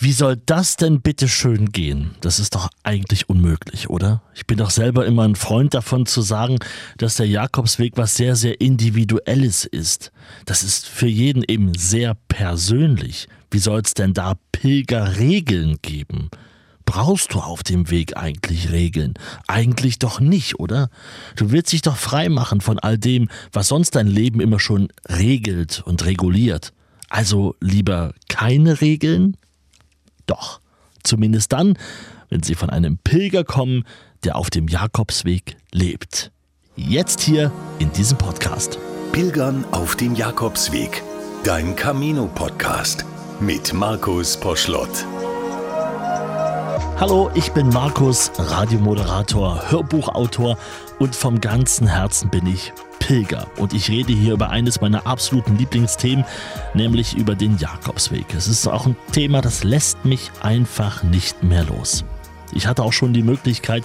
Wie soll das denn bitte schön gehen? Das ist doch eigentlich unmöglich, oder? Ich bin doch selber immer ein Freund davon zu sagen, dass der Jakobsweg was sehr, sehr Individuelles ist. Das ist für jeden eben sehr persönlich. Wie soll es denn da Pilgerregeln geben? Brauchst du auf dem Weg eigentlich Regeln? Eigentlich doch nicht, oder? Du willst dich doch frei machen von all dem, was sonst dein Leben immer schon regelt und reguliert. Also lieber keine Regeln? Doch, zumindest dann, wenn sie von einem Pilger kommen, der auf dem Jakobsweg lebt. Jetzt hier in diesem Podcast. Pilgern auf dem Jakobsweg. Dein Camino-Podcast mit Markus Poschlott. Hallo, ich bin Markus, Radiomoderator, Hörbuchautor und vom ganzen Herzen bin ich Pilger. Und ich rede hier über eines meiner absoluten Lieblingsthemen, nämlich über den Jakobsweg. Es ist auch ein Thema, das lässt mich einfach nicht mehr los. Ich hatte auch schon die Möglichkeit,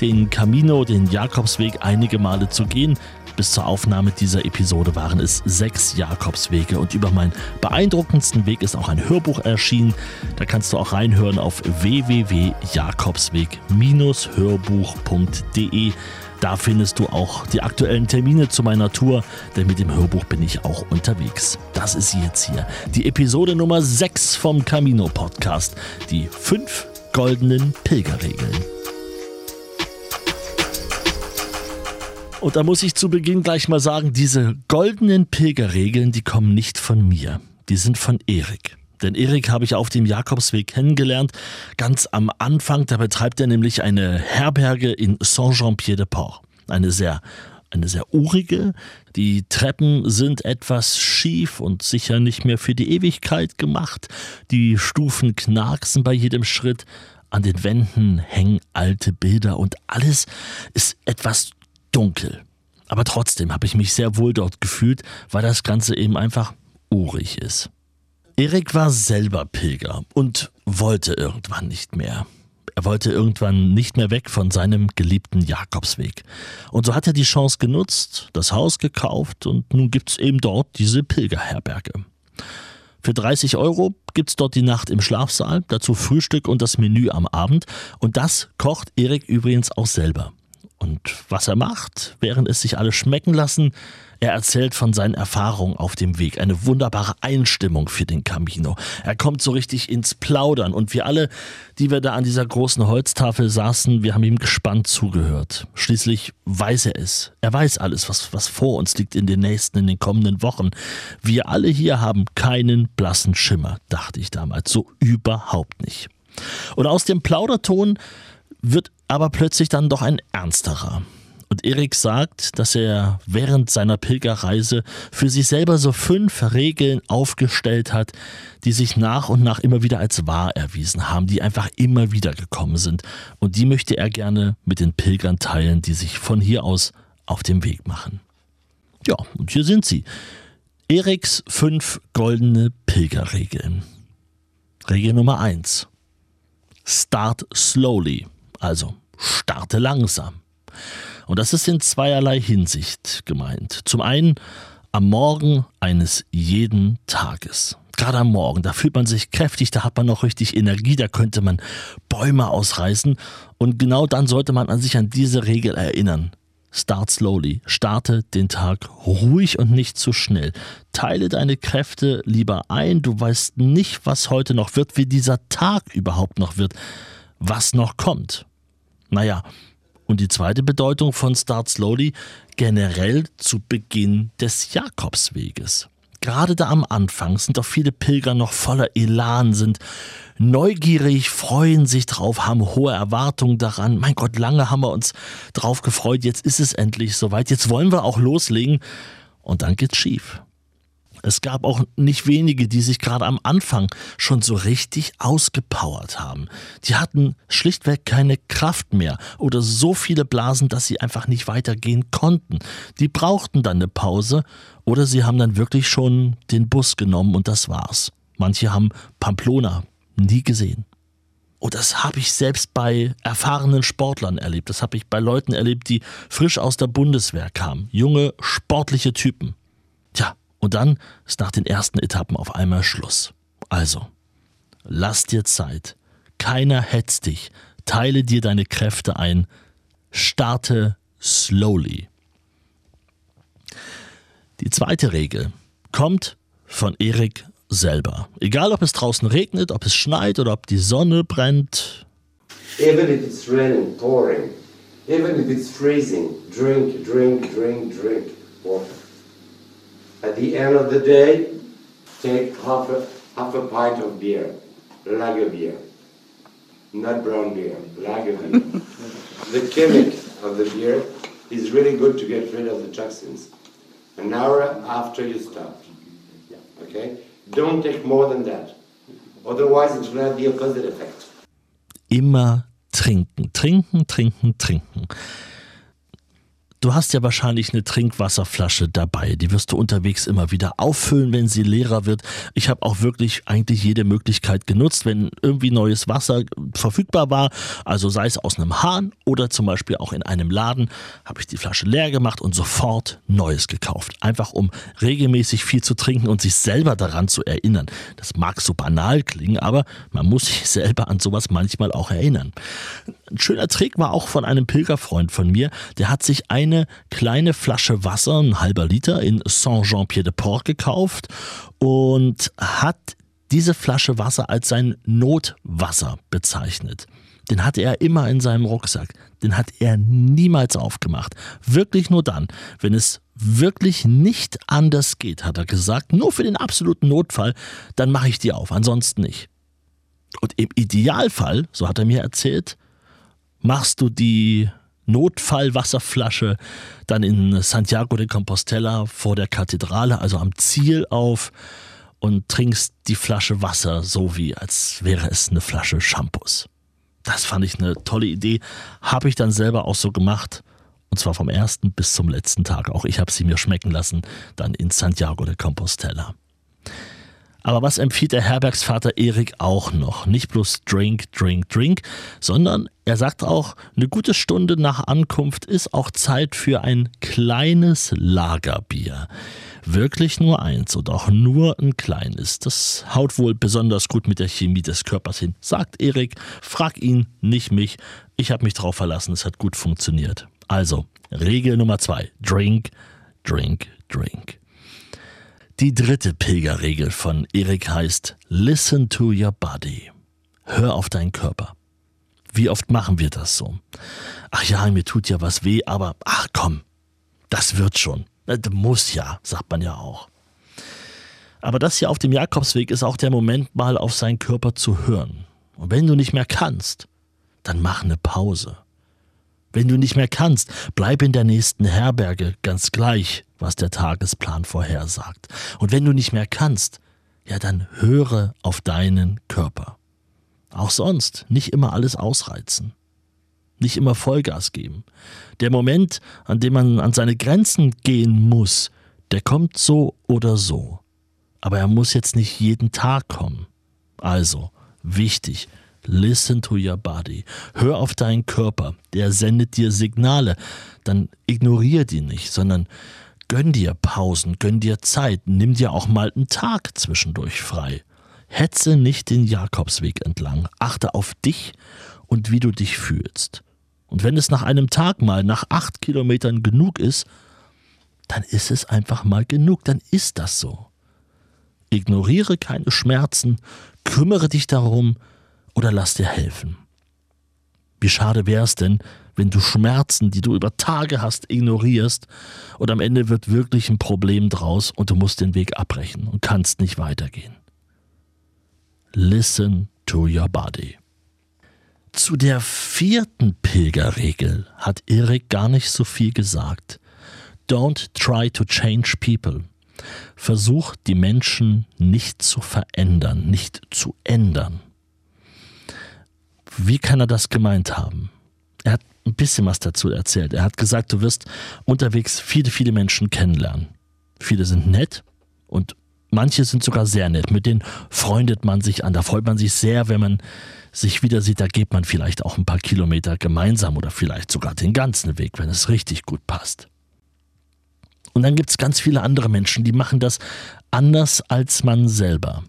den Camino, den Jakobsweg einige Male zu gehen. Bis zur Aufnahme dieser Episode waren es sechs Jakobswege und über meinen beeindruckendsten Weg ist auch ein Hörbuch erschienen. Da kannst du auch reinhören auf www.jakobsweg-hörbuch.de. Da findest du auch die aktuellen Termine zu meiner Tour, denn mit dem Hörbuch bin ich auch unterwegs. Das ist jetzt hier die Episode Nummer 6 vom Camino Podcast, die fünf goldenen Pilgerregeln. Und da muss ich zu Beginn gleich mal sagen, diese goldenen Pilgerregeln, die kommen nicht von mir, die sind von Erik. Denn Erik habe ich auf dem Jakobsweg kennengelernt, ganz am Anfang. Da betreibt er nämlich eine Herberge in Saint-Jean-Pied-de-Port. Eine sehr, eine sehr urige. Die Treppen sind etwas schief und sicher nicht mehr für die Ewigkeit gemacht. Die Stufen knacksen bei jedem Schritt. An den Wänden hängen alte Bilder und alles ist etwas dunkel. Aber trotzdem habe ich mich sehr wohl dort gefühlt, weil das Ganze eben einfach urig ist. Erik war selber Pilger und wollte irgendwann nicht mehr. Er wollte irgendwann nicht mehr weg von seinem geliebten Jakobsweg. Und so hat er die Chance genutzt, das Haus gekauft und nun gibt es eben dort diese Pilgerherberge. Für 30 Euro gibt es dort die Nacht im Schlafsaal, dazu Frühstück und das Menü am Abend. Und das kocht Erik übrigens auch selber. Und was er macht, während es sich alle schmecken lassen, er erzählt von seinen Erfahrungen auf dem Weg. Eine wunderbare Einstimmung für den Camino. Er kommt so richtig ins Plaudern und wir alle, die wir da an dieser großen Holztafel saßen, wir haben ihm gespannt zugehört. Schließlich weiß er es. Er weiß alles, was, was vor uns liegt in den nächsten, in den kommenden Wochen. Wir alle hier haben keinen blassen Schimmer, dachte ich damals. So überhaupt nicht. Und aus dem Plauderton wird aber plötzlich dann doch ein ernsterer. Und Erik sagt, dass er während seiner Pilgerreise für sich selber so fünf Regeln aufgestellt hat, die sich nach und nach immer wieder als wahr erwiesen haben, die einfach immer wieder gekommen sind. Und die möchte er gerne mit den Pilgern teilen, die sich von hier aus auf den Weg machen. Ja, und hier sind sie. Eriks fünf goldene Pilgerregeln. Regel Nummer eins: Start slowly, also starte langsam. Und das ist in zweierlei Hinsicht gemeint. Zum einen am Morgen eines jeden Tages. Gerade am Morgen, da fühlt man sich kräftig, da hat man noch richtig Energie, da könnte man Bäume ausreißen. Und genau dann sollte man an sich an diese Regel erinnern. Start slowly. Starte den Tag ruhig und nicht zu schnell. Teile deine Kräfte lieber ein. Du weißt nicht, was heute noch wird, wie dieser Tag überhaupt noch wird, was noch kommt. Naja, und die zweite Bedeutung von Start Slowly generell zu Beginn des Jakobsweges. Gerade da am Anfang sind doch viele Pilger noch voller Elan, sind neugierig, freuen sich drauf, haben hohe Erwartungen daran. Mein Gott, lange haben wir uns drauf gefreut, jetzt ist es endlich soweit, jetzt wollen wir auch loslegen. Und dann geht's schief. Es gab auch nicht wenige, die sich gerade am Anfang schon so richtig ausgepowert haben. Die hatten schlichtweg keine Kraft mehr oder so viele Blasen, dass sie einfach nicht weitergehen konnten. Die brauchten dann eine Pause oder sie haben dann wirklich schon den Bus genommen und das war's. Manche haben Pamplona nie gesehen. Und das habe ich selbst bei erfahrenen Sportlern erlebt. Das habe ich bei Leuten erlebt, die frisch aus der Bundeswehr kamen. Junge, sportliche Typen. Tja, und dann ist nach den ersten Etappen auf einmal Schluss. Also, Lass dir Zeit. Keiner hetzt dich. Teile dir deine Kräfte ein. Starte slowly. Die zweite Regel kommt von Erik selber. Egal, ob es draußen regnet, ob es schneit oder ob die Sonne brennt. Even if it's raining, pouring, even if it's freezing, drink, drink, drink, drink water. At the end of the day, take half a, half a pint of beer, lager beer, not brown beer, lager beer. the chemic of the beer is really good to get rid of the toxins. An hour after you stop. Okay? Don't take more than that. Otherwise, it will have the opposite effect. Immer trinken, trinken, trinken, trinken. Du hast ja wahrscheinlich eine Trinkwasserflasche dabei. Die wirst du unterwegs immer wieder auffüllen, wenn sie leerer wird. Ich habe auch wirklich eigentlich jede Möglichkeit genutzt, wenn irgendwie neues Wasser verfügbar war. Also sei es aus einem Hahn oder zum Beispiel auch in einem Laden, habe ich die Flasche leer gemacht und sofort Neues gekauft. Einfach um regelmäßig viel zu trinken und sich selber daran zu erinnern. Das mag so banal klingen, aber man muss sich selber an sowas manchmal auch erinnern. Ein schöner Trick war auch von einem Pilgerfreund von mir, der hat sich eine kleine Flasche Wasser, ein halber Liter, in Saint-Jean-Pied-de-Port gekauft und hat diese Flasche Wasser als sein Notwasser bezeichnet. Den hatte er immer in seinem Rucksack. Den hat er niemals aufgemacht. Wirklich nur dann, wenn es wirklich nicht anders geht, hat er gesagt. Nur für den absoluten Notfall, dann mache ich die auf, ansonsten nicht. Und im Idealfall, so hat er mir erzählt, machst du die Notfallwasserflasche dann in Santiago de Compostela vor der Kathedrale, also am Ziel auf und trinkst die Flasche Wasser so wie als wäre es eine Flasche Shampoos. Das fand ich eine tolle Idee, habe ich dann selber auch so gemacht und zwar vom ersten bis zum letzten Tag. Auch ich habe sie mir schmecken lassen, dann in Santiago de Compostela. Aber was empfiehlt der Herbergsvater Erik auch noch? Nicht bloß Drink, Drink, Drink, sondern er sagt auch, eine gute Stunde nach Ankunft ist auch Zeit für ein kleines Lagerbier. Wirklich nur eins und auch nur ein kleines. Das haut wohl besonders gut mit der Chemie des Körpers hin, sagt Erik. Frag ihn, nicht mich. Ich habe mich drauf verlassen, es hat gut funktioniert. Also, Regel Nummer zwei. Drink, drink, drink. Die dritte Pilgerregel von Erik heißt Listen to your body. Hör auf deinen Körper. Wie oft machen wir das so? Ach ja, mir tut ja was weh, aber ach komm, das wird schon. Das muss ja, sagt man ja auch. Aber das hier auf dem Jakobsweg ist auch der Moment, mal auf seinen Körper zu hören. Und wenn du nicht mehr kannst, dann mach eine Pause. Wenn du nicht mehr kannst, bleib in der nächsten Herberge, ganz gleich, was der Tagesplan vorhersagt. Und wenn du nicht mehr kannst, ja, dann höre auf deinen Körper. Auch sonst nicht immer alles ausreizen. Nicht immer Vollgas geben. Der Moment, an dem man an seine Grenzen gehen muss, der kommt so oder so. Aber er muss jetzt nicht jeden Tag kommen. Also, wichtig, Listen to your body. Hör auf deinen Körper. Der sendet dir Signale. Dann ignoriere die nicht, sondern gönn dir Pausen, gönn dir Zeit. Nimm dir auch mal einen Tag zwischendurch frei. Hetze nicht den Jakobsweg entlang. Achte auf dich und wie du dich fühlst. Und wenn es nach einem Tag mal, nach acht Kilometern genug ist, dann ist es einfach mal genug. Dann ist das so. Ignoriere keine Schmerzen, kümmere dich darum, oder lass dir helfen. Wie schade wäre es denn, wenn du Schmerzen, die du über Tage hast, ignorierst und am Ende wird wirklich ein Problem draus und du musst den Weg abbrechen und kannst nicht weitergehen. Listen to your body. Zu der vierten Pilgerregel hat Erik gar nicht so viel gesagt. Don't try to change people. Versuch die Menschen nicht zu verändern, nicht zu ändern. Wie kann er das gemeint haben? Er hat ein bisschen was dazu erzählt. Er hat gesagt, du wirst unterwegs viele, viele Menschen kennenlernen. Viele sind nett und manche sind sogar sehr nett. Mit denen freundet man sich an. Da freut man sich sehr, wenn man sich wieder sieht. Da geht man vielleicht auch ein paar Kilometer gemeinsam oder vielleicht sogar den ganzen Weg, wenn es richtig gut passt. Und dann gibt es ganz viele andere Menschen, die machen das anders als man selber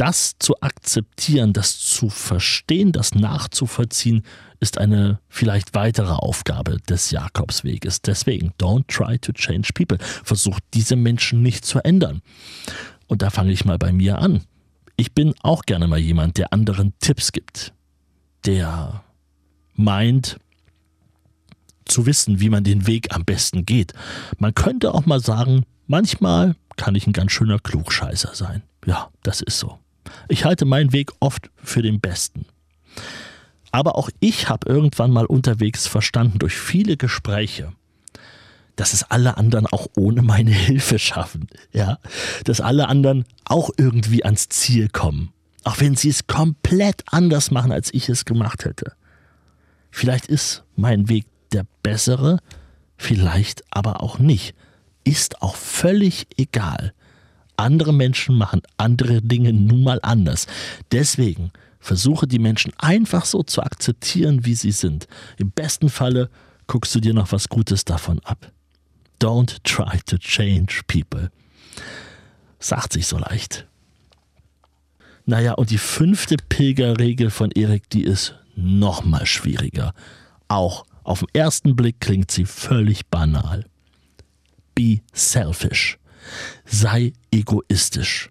das zu akzeptieren, das zu verstehen, das nachzuvollziehen, ist eine vielleicht weitere Aufgabe des Jakobsweges. Deswegen, don't try to change people. Versucht diese Menschen nicht zu ändern. Und da fange ich mal bei mir an. Ich bin auch gerne mal jemand, der anderen Tipps gibt, der meint zu wissen, wie man den Weg am besten geht. Man könnte auch mal sagen, manchmal kann ich ein ganz schöner Klugscheißer sein. Ja, das ist so. Ich halte meinen Weg oft für den besten. Aber auch ich habe irgendwann mal unterwegs verstanden durch viele Gespräche, dass es alle anderen auch ohne meine Hilfe schaffen. Ja, dass alle anderen auch irgendwie ans Ziel kommen. Auch wenn sie es komplett anders machen, als ich es gemacht hätte. Vielleicht ist mein Weg der bessere, vielleicht aber auch nicht. Ist auch völlig egal. Andere Menschen machen andere Dinge nun mal anders. Deswegen versuche die Menschen einfach so zu akzeptieren, wie sie sind. Im besten Falle guckst du dir noch was Gutes davon ab. Don't try to change people. Sagt sich so leicht. Naja, und die fünfte Pilgerregel von Erik, die ist noch mal schwieriger. Auch auf den ersten Blick klingt sie völlig banal. Be selfish sei egoistisch.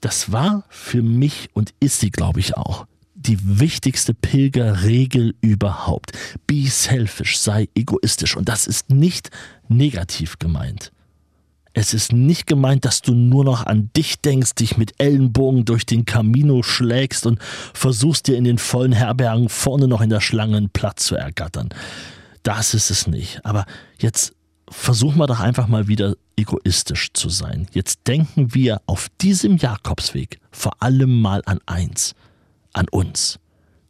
Das war für mich und ist sie, glaube ich, auch die wichtigste Pilgerregel überhaupt. Be selfish, sei egoistisch. Und das ist nicht negativ gemeint. Es ist nicht gemeint, dass du nur noch an dich denkst, dich mit Ellenbogen durch den Camino schlägst und versuchst dir in den vollen Herbergen vorne noch in der Schlange einen Platz zu ergattern. Das ist es nicht. Aber jetzt versuchen wir doch einfach mal wieder egoistisch zu sein. Jetzt denken wir auf diesem Jakobsweg vor allem mal an eins, an uns.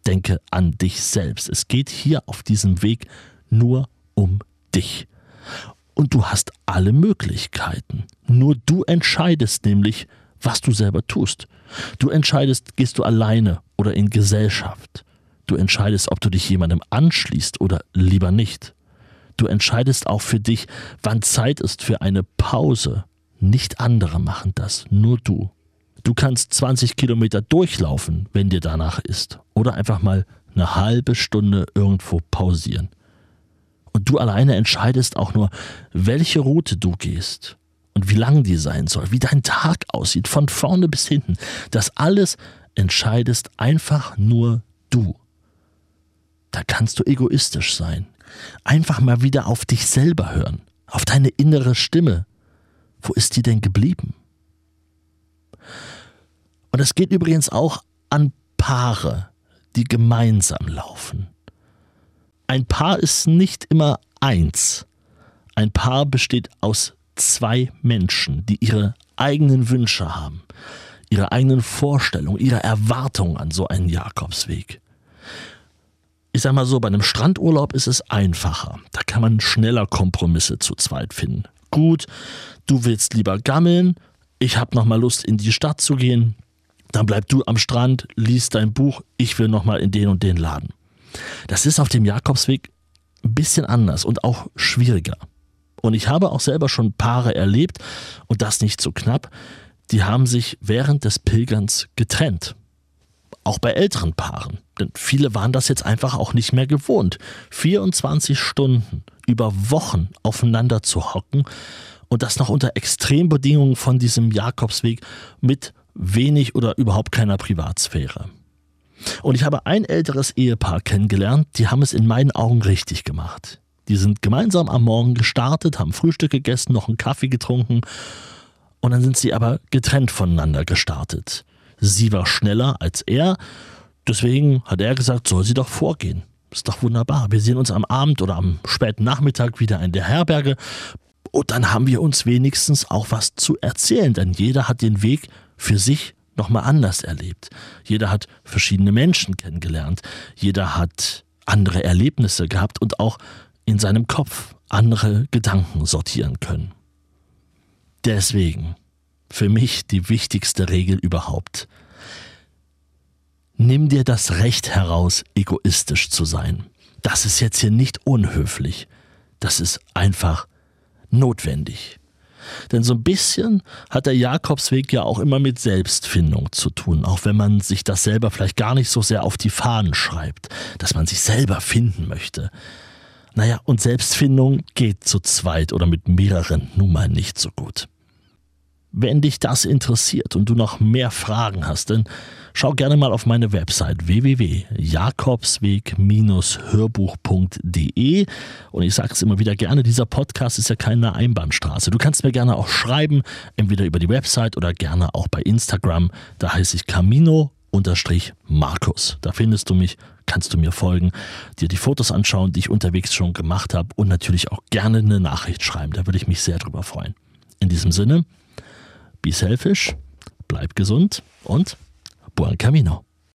Denke an dich selbst. Es geht hier auf diesem Weg nur um dich. Und du hast alle Möglichkeiten. Nur du entscheidest nämlich, was du selber tust. Du entscheidest, gehst du alleine oder in Gesellschaft. Du entscheidest, ob du dich jemandem anschließt oder lieber nicht. Du entscheidest auch für dich, wann Zeit ist für eine Pause. Nicht andere machen das, nur du. Du kannst 20 Kilometer durchlaufen, wenn dir danach ist. Oder einfach mal eine halbe Stunde irgendwo pausieren. Und du alleine entscheidest auch nur, welche Route du gehst und wie lang die sein soll, wie dein Tag aussieht, von vorne bis hinten. Das alles entscheidest einfach nur du. Da kannst du egoistisch sein. Einfach mal wieder auf dich selber hören, auf deine innere Stimme. Wo ist die denn geblieben? Und es geht übrigens auch an Paare, die gemeinsam laufen. Ein Paar ist nicht immer eins. Ein Paar besteht aus zwei Menschen, die ihre eigenen Wünsche haben, ihre eigenen Vorstellungen, ihre Erwartungen an so einen Jakobsweg ich sag mal so, bei einem Strandurlaub ist es einfacher. Da kann man schneller Kompromisse zu zweit finden. Gut, du willst lieber gammeln, ich hab noch mal Lust in die Stadt zu gehen. Dann bleib du am Strand, liest dein Buch, ich will noch mal in den und den Laden. Das ist auf dem Jakobsweg ein bisschen anders und auch schwieriger. Und ich habe auch selber schon Paare erlebt und das nicht so knapp, die haben sich während des Pilgerns getrennt. Auch bei älteren Paaren. Denn viele waren das jetzt einfach auch nicht mehr gewohnt. 24 Stunden über Wochen aufeinander zu hocken und das noch unter Extrembedingungen von diesem Jakobsweg mit wenig oder überhaupt keiner Privatsphäre. Und ich habe ein älteres Ehepaar kennengelernt, die haben es in meinen Augen richtig gemacht. Die sind gemeinsam am Morgen gestartet, haben Frühstück gegessen, noch einen Kaffee getrunken und dann sind sie aber getrennt voneinander gestartet. Sie war schneller als er, deswegen hat er gesagt, soll sie doch vorgehen. Ist doch wunderbar. Wir sehen uns am Abend oder am späten Nachmittag wieder in der Herberge und dann haben wir uns wenigstens auch was zu erzählen, denn jeder hat den Weg für sich nochmal anders erlebt. Jeder hat verschiedene Menschen kennengelernt. Jeder hat andere Erlebnisse gehabt und auch in seinem Kopf andere Gedanken sortieren können. Deswegen für mich die wichtigste Regel überhaupt. Nimm dir das Recht heraus, egoistisch zu sein. Das ist jetzt hier nicht unhöflich. Das ist einfach notwendig. Denn so ein bisschen hat der Jakobsweg ja auch immer mit Selbstfindung zu tun, auch wenn man sich das selber vielleicht gar nicht so sehr auf die Fahnen schreibt, dass man sich selber finden möchte. Naja, und Selbstfindung geht zu zweit oder mit mehreren nun mal nicht so gut. Wenn dich das interessiert und du noch mehr Fragen hast, dann schau gerne mal auf meine Website www.jakobsweg-hörbuch.de und ich sage es immer wieder gerne, dieser Podcast ist ja keine Einbahnstraße. Du kannst mir gerne auch schreiben, entweder über die Website oder gerne auch bei Instagram. Da heiße ich Camino Markus. Da findest du mich, kannst du mir folgen, dir die Fotos anschauen, die ich unterwegs schon gemacht habe und natürlich auch gerne eine Nachricht schreiben. Da würde ich mich sehr drüber freuen. In diesem Sinne, be selfish, bleib gesund und buon camino.